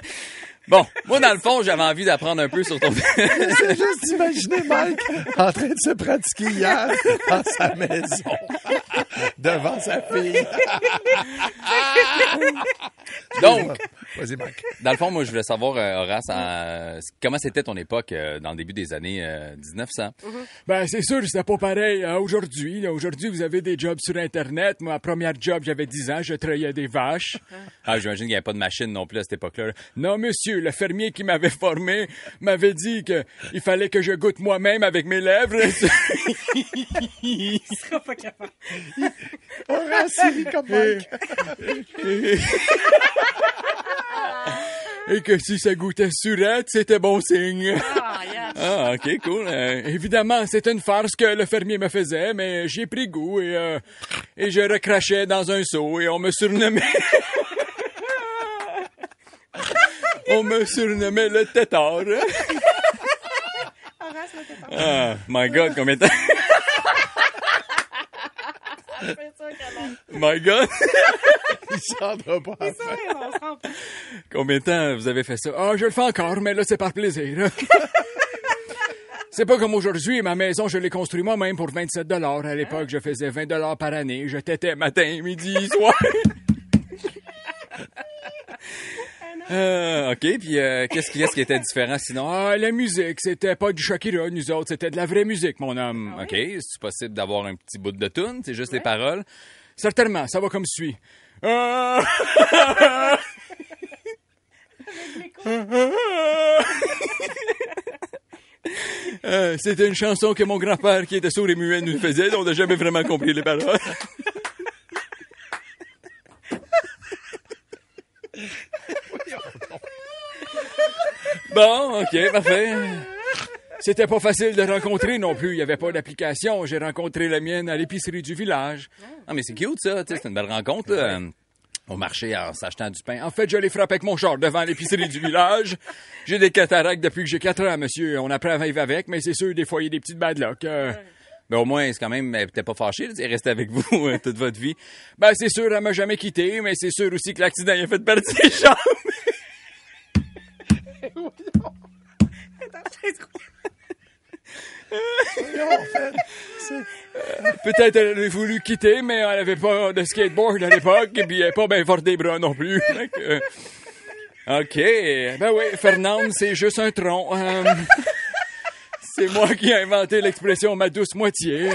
Speaker 6: Bon, moi, dans le fond, j'avais envie d'apprendre un peu sur ton...
Speaker 4: J'ai juste imaginé Mike en train de se pratiquer hier dans sa maison devant sa fille.
Speaker 6: Donc,
Speaker 4: Vas-y, Mike.
Speaker 6: Dans le fond, moi, je voulais savoir, euh, Horace, en- comment c'était ton époque euh, dans le début des années euh, 1900?
Speaker 7: Ben, c'est sûr, c'était pas pareil aujourd'hui. Aujourd'hui, vous avez des jobs sur Internet. Moi, ma première job, j'avais 10 ans, je trayais des vaches.
Speaker 6: Ah, j'imagine qu'il n'y avait pas de machine non plus à cette époque-là.
Speaker 7: Non, monsieur, le fermier qui m'avait formé m'avait dit que il fallait que je goûte moi-même avec mes lèvres.
Speaker 5: Il sera pas capable.
Speaker 4: Horace, comme Mike.
Speaker 7: Et que si ça goûtait surette, c'était bon signe.
Speaker 5: Ah, yes.
Speaker 6: Ah, OK, cool. Euh,
Speaker 7: Évidemment, c'est une farce que le fermier me faisait, mais j'ai pris goût et, euh, et je recrachais dans un seau et on me surnommait... on me surnommait le tétard.
Speaker 6: ah, my God, combien de temps... my God,
Speaker 4: Il s'en pas
Speaker 6: combien de temps vous avez fait ça?
Speaker 7: Ah, je le fais encore, mais là, c'est par plaisir. C'est pas comme aujourd'hui, ma maison, je l'ai construite moi-même pour 27 dollars. À l'époque, je faisais 20 dollars par année. Je tétais matin, midi, soir.
Speaker 6: Euh, OK, puis euh, qu'est-ce qui, qu'est-ce qui était différent? Sinon?
Speaker 7: Ah, la musique, c'était pas du Shakira, nous autres, c'était de la vraie musique, mon homme.
Speaker 6: OK, c'est possible d'avoir un petit bout de tune, c'est juste les paroles.
Speaker 7: Certainement, ça va comme suit. Ah! Euh, C'était une chanson que mon grand-père, qui était sourd et muet, nous faisait. On n'a jamais vraiment compris les paroles. Bon, OK, parfait. C'était pas facile de rencontrer non plus. Il y avait pas d'application. J'ai rencontré la mienne à l'épicerie du village.
Speaker 6: Ah, mais c'est cute, ça. tu sais, C'est une belle rencontre, là. Au marché, en s'achetant du pain.
Speaker 7: En fait, je l'ai frappé avec mon char devant l'épicerie du village. J'ai des cataractes depuis que j'ai 4 ans, monsieur. On apprend à vivre avec, mais c'est sûr, des fois, il y a des petites bad luck. Euh,
Speaker 6: Mais au moins, c'est quand même, elle était pas fâchée, là, elle est restée avec vous euh, toute votre vie.
Speaker 7: ben, c'est sûr, elle m'a jamais quitté, mais c'est sûr aussi que l'accident, il a fait partie ses jambes. Peut-être elle aurait voulu quitter, mais elle avait pas de skateboard à l'époque, et puis elle pas bien forte des bras non plus. Euh, OK. Ben oui, Fernande, c'est juste un tronc. Euh, c'est moi qui ai inventé l'expression ma douce moitié.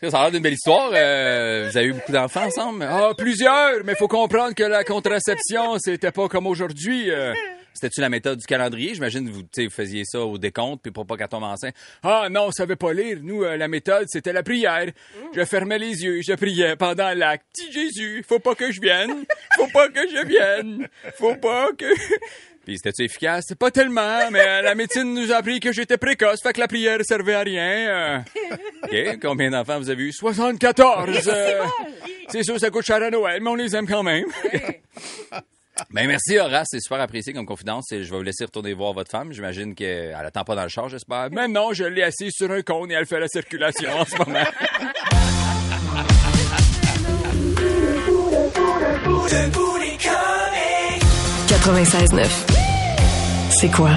Speaker 6: Ça a l'air d'une belle histoire. euh, vous avez eu beaucoup d'enfants ensemble?
Speaker 7: Ah, plusieurs, mais faut comprendre que la contraception, c'était pas comme aujourd'hui. euh.
Speaker 6: C'était-tu la méthode du calendrier? J'imagine que vous, vous faisiez ça au décompte, puis pour pas qu'elle tombe enceinte.
Speaker 7: Ah non, on savait pas lire. Nous, euh, la méthode, c'était la prière. Je fermais les yeux, je priais pendant l'acte. Petit Jésus, faut pas que je vienne. Faut pas que je vienne. Faut pas que...
Speaker 6: Puis c'était-tu efficace?
Speaker 7: Pas tellement, mais euh, la médecine nous a appris que j'étais précoce, fait que la prière servait à rien. euh.
Speaker 6: OK. Combien d'enfants vous avez eu?
Speaker 7: 74. euh, C'est sûr, ça coûte cher à Noël, mais on les aime quand même.
Speaker 6: Ben merci Horace, c'est super apprécié comme confidence. Et Je vais vous laisser retourner voir votre femme. J'imagine qu'elle attend pas dans le char, j'espère.
Speaker 7: Mais non, je l'ai assise sur un cône et elle fait la circulation en ce moment.
Speaker 1: 96.9. C'est quoi?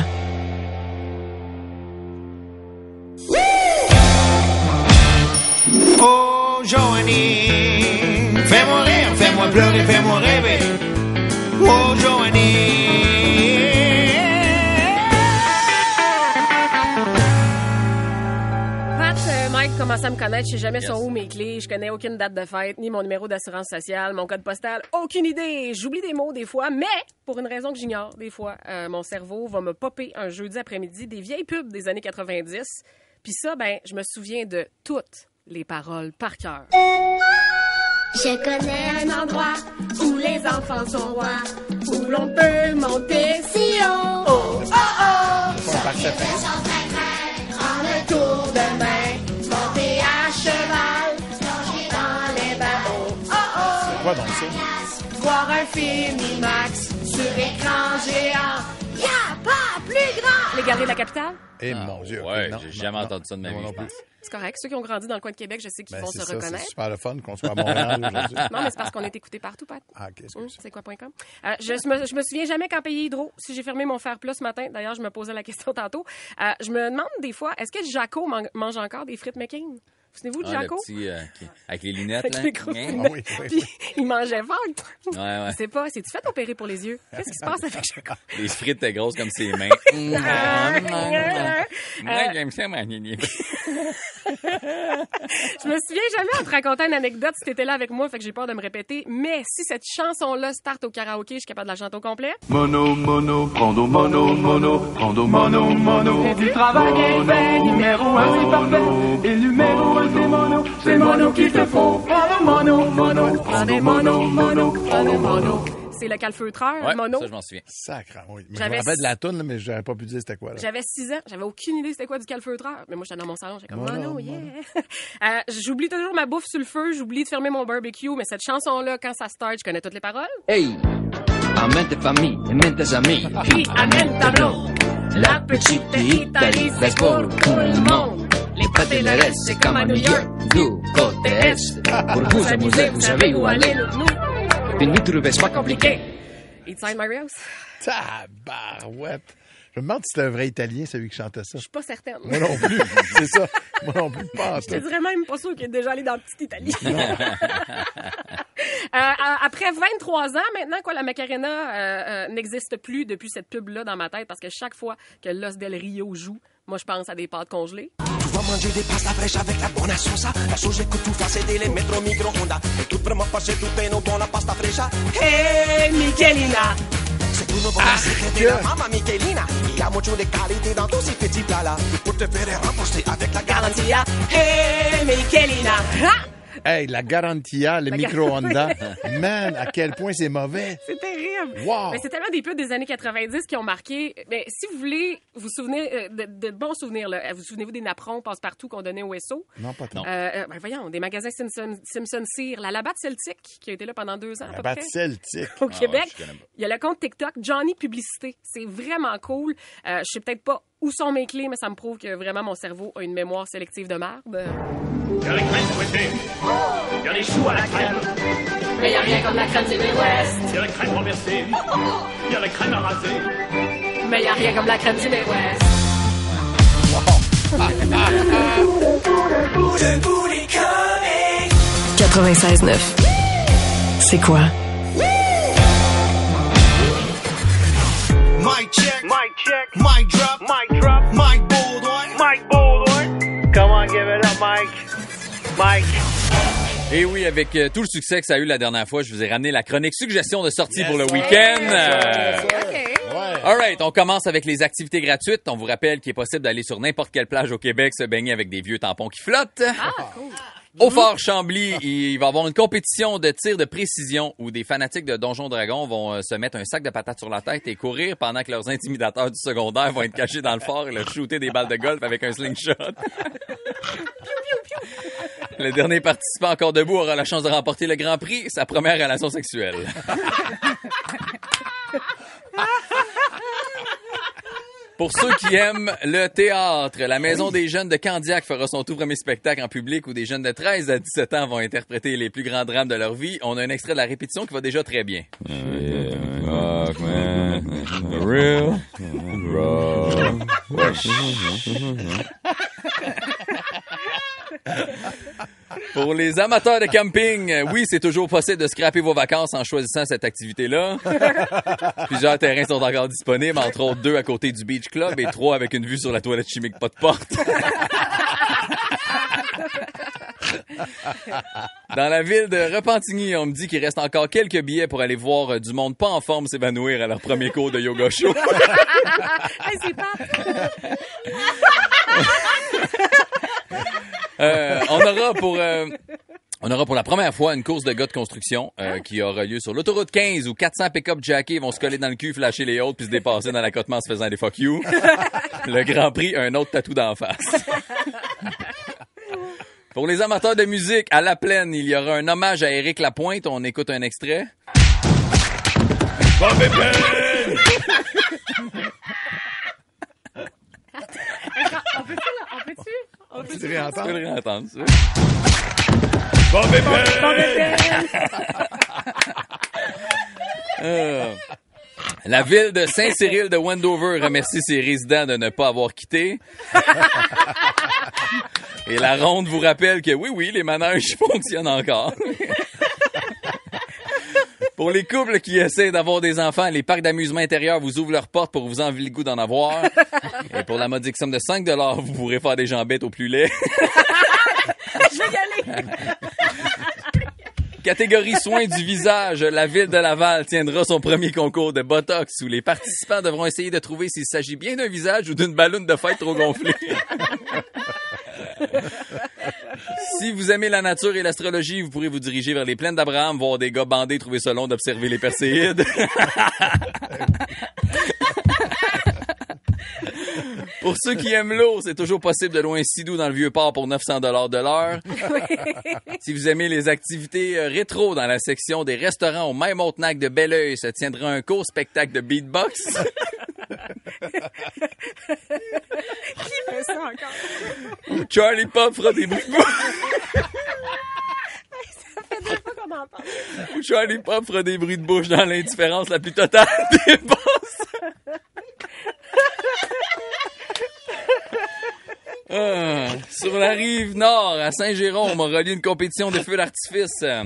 Speaker 3: Oh, Joanie, fais-moi rire, fais-moi pleurer, fais-moi rêver. Oh.
Speaker 5: Mike commence à me connaître. Je sais jamais sont où mes clés. Je connais aucune date de fête, ni mon numéro d'assurance sociale, mon code postal. Aucune idée. J'oublie des mots des fois, mais pour une raison que j'ignore des fois, euh, mon cerveau va me popper un jeudi après-midi des vieilles pubs des années 90. Puis ça, ben, je me souviens de toutes les paroles par cœur.
Speaker 10: Je connais un endroit où les enfants sont rois, où l'on peut monter si haut. Oh, oh, oh. Prendre un tour de main, Voir un film IMAX sur écran géant. Y'a pas plus grand.
Speaker 5: Les Galeries de la Capitale?
Speaker 4: Eh mon Dieu.
Speaker 6: Ouais, j'ai jamais
Speaker 4: non,
Speaker 6: entendu ça de ma vie,
Speaker 4: non
Speaker 6: je
Speaker 4: plus.
Speaker 6: pense.
Speaker 5: C'est correct. Ceux qui ont grandi dans le coin de Québec, je sais qu'ils
Speaker 4: Ben,
Speaker 5: vont se
Speaker 4: ça, c'est
Speaker 5: reconnaître.
Speaker 4: super le fun qu'on soit à Montréal aujourd'hui.
Speaker 5: Non, mais c'est parce qu'on est écouté partout, Pat.
Speaker 4: Ah, ok, excuse.
Speaker 5: Hum, c'est quoi.com. Euh, je, je me, je me souviens jamais quand payer Hydro. Si j'ai fermé mon fer plus ce matin, d'ailleurs, je me posais la question tantôt. Euh, je me demande des fois, est-ce que Jaco man- mange encore des frites McCain? Vous vous de
Speaker 6: Ah, le
Speaker 5: Jaco?
Speaker 6: petit, euh, qui- avec les lunettes,
Speaker 5: Avec
Speaker 6: là.
Speaker 5: les grosses lunettes.
Speaker 4: oui, oui,
Speaker 5: Puis il mangeait fort.
Speaker 6: Ouais, ouais.
Speaker 5: Je sais pas, c'est-tu fait opérer pour les yeux? Qu'est-ce qui se passe avec Jaco?
Speaker 6: Les frites étaient grosses comme ses mains. Moi, j'aime ça, ma.
Speaker 5: Je me souviens jamais en te racontant une anecdote si t'étais là avec moi, fait que j'ai peur de me répéter. Mais si cette chanson-là start au karaoké, je suis capable de la chanter au complet.
Speaker 11: Mono, mono, prendo mono, mono, prendo mono, mono. Du travail est fait, numéro un c'est parfait. Et numéro c'est mono, c'est mono qu'il te faut. Prends mono, mono, prends des mono, mono, prends des mono.
Speaker 5: C'est le calfeutreur,
Speaker 6: Ouais,
Speaker 5: mono.
Speaker 6: ça, je m'en souviens.
Speaker 4: Sacre, oui. Mais je
Speaker 5: J'avais
Speaker 4: me rappelle de la toune, mais j'aurais pas pu dire c'était quoi. Là.
Speaker 5: J'avais 6 ans, j'avais aucune idée c'était quoi du calfeutreur. Mais moi, j'étais dans mon salon, j'étais comme,
Speaker 4: Mono,
Speaker 5: oh non, yeah. Euh, j'oublie toujours ma bouffe sur le feu, j'oublie de fermer mon barbecue, mais cette chanson-là, quand ça start, je connais toutes les paroles.
Speaker 12: Hey, amène tes familles, amène tes amis.
Speaker 5: Puis, amène ta blonde. La petite Italie, c'est pour tout le monde. Les pâtes le reste, c'est comme à New York.
Speaker 12: Du côté est, pour vous amuser, vous savez où aller.
Speaker 5: nous.
Speaker 12: Venez trouver, c'est pas compliqué.
Speaker 5: Inside My House?
Speaker 4: Tabarouette. Je me demande si c'était un vrai Italien, celui qui chantait ça.
Speaker 5: Je suis pas certaine.
Speaker 4: Moi non plus. c'est ça. Moi non plus, pas en
Speaker 5: Je te
Speaker 4: tout.
Speaker 5: dirais même pas sûr qu'il est déjà allé dans la petite Italie. Euh, après 23 ans maintenant, quoi, la Macarena euh, euh, n'existe plus depuis cette pub-là dans ma tête parce que chaque fois que Los Del Rio joue, moi je pense à des pâtes congelées.
Speaker 13: Vas manger des pasta fraîches avec la bonne sauce. La sauce que tu fais, c'est les mettre au micro-ondes. Et tout vraiment passer tout peine dans la pasta fraîche.
Speaker 5: Hey, Michelina!
Speaker 13: C'est tout nouveau, c'est que de la maman Michelina. Il y a mucho de qualité dans tous ces petits plats-là. Et pour te faire rembourser avec la garantie.
Speaker 5: Hey, Michelina! Ha!
Speaker 4: Hey, la Garantia, le.
Speaker 5: Oui.
Speaker 4: Man, à quel point c'est mauvais.
Speaker 5: C'est terrible.
Speaker 4: Wow.
Speaker 5: Mais c'est tellement des pubs des années 90 qui ont marqué. Mais si vous voulez vous souvenir euh, de, de bons souvenirs, là, vous souvenez-vous des napperons passe-partout qu'on donnait au SO?
Speaker 4: Non, pas tant.
Speaker 5: Euh, euh, ben voyons, des magasins Simpson, Simpson Cyr, la Labatt Celtic, qui a été là pendant deux ans
Speaker 4: La
Speaker 5: peu
Speaker 4: batte
Speaker 5: près.
Speaker 4: celtique.
Speaker 5: Au
Speaker 6: Ah
Speaker 5: Québec,
Speaker 6: ouais,
Speaker 5: il y a le compte TikTok Johnny Publicité. C'est vraiment cool. Euh, je sais peut-être pas où sont mes clés, mais ça me prouve que vraiment mon cerveau a une mémoire sélective de merde.
Speaker 14: Y'a la crème fouettée. Y'a les choux à la crème.
Speaker 5: Mais y'a rien comme la crème du Midwest.
Speaker 14: Y'a la crème renversée. Y'a la crème à raser.
Speaker 5: Mais y'a rien comme la crème du Midwest.
Speaker 13: Ah, ah,
Speaker 1: 96.9. C'est quoi?
Speaker 3: Mic check. Mic check. Mic drop. Mike.
Speaker 6: Et oui, avec euh, tout le succès que ça a eu la dernière fois, je vous ai ramené la chronique suggestion de sortie
Speaker 4: Yes,
Speaker 6: pour le week-end.
Speaker 4: Yes. Ouais.
Speaker 6: All right, on commence avec les activités gratuites. On vous rappelle qu'il est possible d'aller sur n'importe quelle plage au Québec se baigner avec des vieux tampons qui flottent. Au Fort Chambly, il va y avoir une compétition de tir de précision où des fanatiques de Donjon Dragon vont euh, se mettre un sac de patates sur la tête et courir pendant que leurs intimidateurs du secondaire vont être cachés dans le fort et leur shooter des balles de golf avec un slingshot. Le dernier participant encore debout aura la chance de remporter le Grand Prix, sa première relation sexuelle. Pour ceux qui aiment le théâtre, la Maison des jeunes de Candiac fera son tout premier spectacle en public où des jeunes de 13 à 17 ans vont interpréter les plus grands drames de leur vie. On a un extrait de la répétition qui va déjà très bien. Pour les amateurs de camping, oui, c'est toujours possible de scraper vos vacances en choisissant cette activité-là. Plusieurs terrains sont encore disponibles, entre autres deux à côté du Beach Club et trois avec une vue sur la toilette chimique pas de porte. Dans la ville de Repentigny, on me dit qu'il reste encore quelques billets pour aller voir euh, du monde pas en forme s'évanouir à leur premier cours de yoga show.
Speaker 5: Hey, c'est pas.
Speaker 6: Euh, on aura pour euh, on aura pour la première fois une course de gars de construction euh, qui aura lieu sur l'autoroute 15 où 400 pick-up jackés vont se coller dans le cul, flasher les autres puis se dépasser dans l'accotement en se faisant des fuck you. Le Grand Prix, un autre tatou d'en face. Pour les amateurs de musique, à La Plaine, il y aura un hommage à Éric Lapointe. On écoute un extrait.
Speaker 5: On peut-tu? On peut-tu? On
Speaker 6: peux le réentendre, ça. Euh, La ville de Saint-Cyril de Wendover remercie ses résidents de ne pas avoir quitté. Et la ronde vous rappelle que oui, oui, les manèges fonctionnent encore. Pour les couples qui essaient d'avoir des enfants, les parcs d'amusement intérieurs vous ouvrent leurs portes pour vous enlever le goût d'en avoir. Et pour la modique somme de 5 vous pourrez faire des jambettes au plus laid.
Speaker 5: Je vais y aller.
Speaker 6: Catégorie soins du visage, la ville de Laval tiendra son premier concours de Botox où les participants devront essayer de trouver s'il s'agit bien d'un visage ou d'une balloune de fête trop gonflée. Si vous aimez la nature et l'astrologie, vous pourrez vous diriger vers les plaines d'Abraham, voir des gars bandés trouver ça long d'observer les perséides. Pour ceux qui aiment l'eau, c'est toujours possible de loin Sidou dans le vieux port pour 900 dollars de l'heure. Si vous aimez les activités euh, rétro dans la section des restaurants au même Haute-Nac de Belleuil, se tiendra un court spectacle de beatbox.
Speaker 5: Qui fait ça encore?
Speaker 6: Charlie Pop fera des bruits de bouche.
Speaker 5: Ça fait deux fois qu'on en parle.
Speaker 6: Ou Charlie Pop fera des bruits de bouche dans l'indifférence la plus totale des boss. Ah, sur la rive nord, à Saint-Jérôme, on relié une compétition de feux d'artifice. Euh,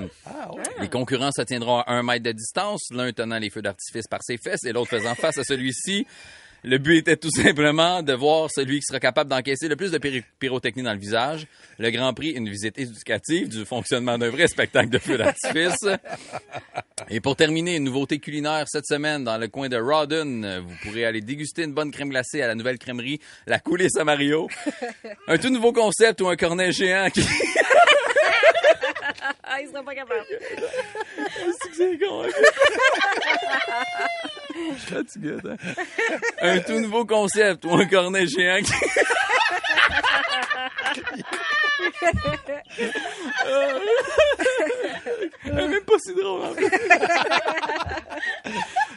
Speaker 6: Les concurrents se tiendront à un mètre de distance, l'un tenant les feux d'artifice par ses fesses et l'autre faisant face à celui-ci. Le but était tout simplement de voir celui qui sera capable d'encaisser le plus de pyrotechnie dans le visage. Le Grand Prix, une visite éducative du fonctionnement d'un vrai spectacle de feux d'artifice. Et pour terminer, une nouveauté culinaire cette semaine dans le coin de Rawdon. Vous pourrez aller déguster une bonne crème glacée à la nouvelle crèmerie La Coulisse à Mario. Un tout nouveau concept ou un cornet géant qui...
Speaker 5: Ah, il sera pas capable.
Speaker 6: C'est con, hein? Je suis fatigué, attends. Un tout nouveau concept ou un cornet géant qui... Ah, même pas si drôle, en fait.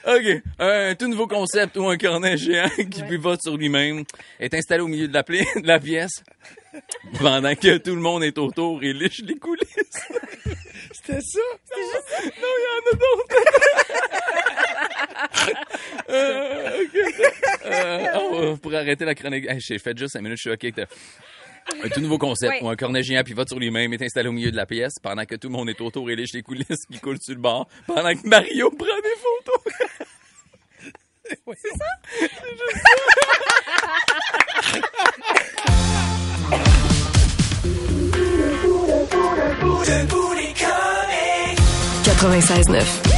Speaker 6: OK. Un tout nouveau concept ou un cornet géant qui pivote sur lui-même est installé au milieu de la, pla- de la pièce pendant que tout le monde est autour et liche les coulisses.
Speaker 4: C'était ça?
Speaker 6: Non, il y en a d'autres. euh, euh, oh, pour arrêter la chronique. Hey, J'ai fait juste 5 minutes, je suis OK. Un tout nouveau concept
Speaker 5: Oui.
Speaker 6: où un cornégien à pivote sur lui-même est installé au milieu de la pièce pendant que tout le monde est autour et lèche les coulisses qui coulent sur le bord pendant que Mario prend des photos.
Speaker 5: C'est ça?
Speaker 3: Debout les
Speaker 1: 96.9.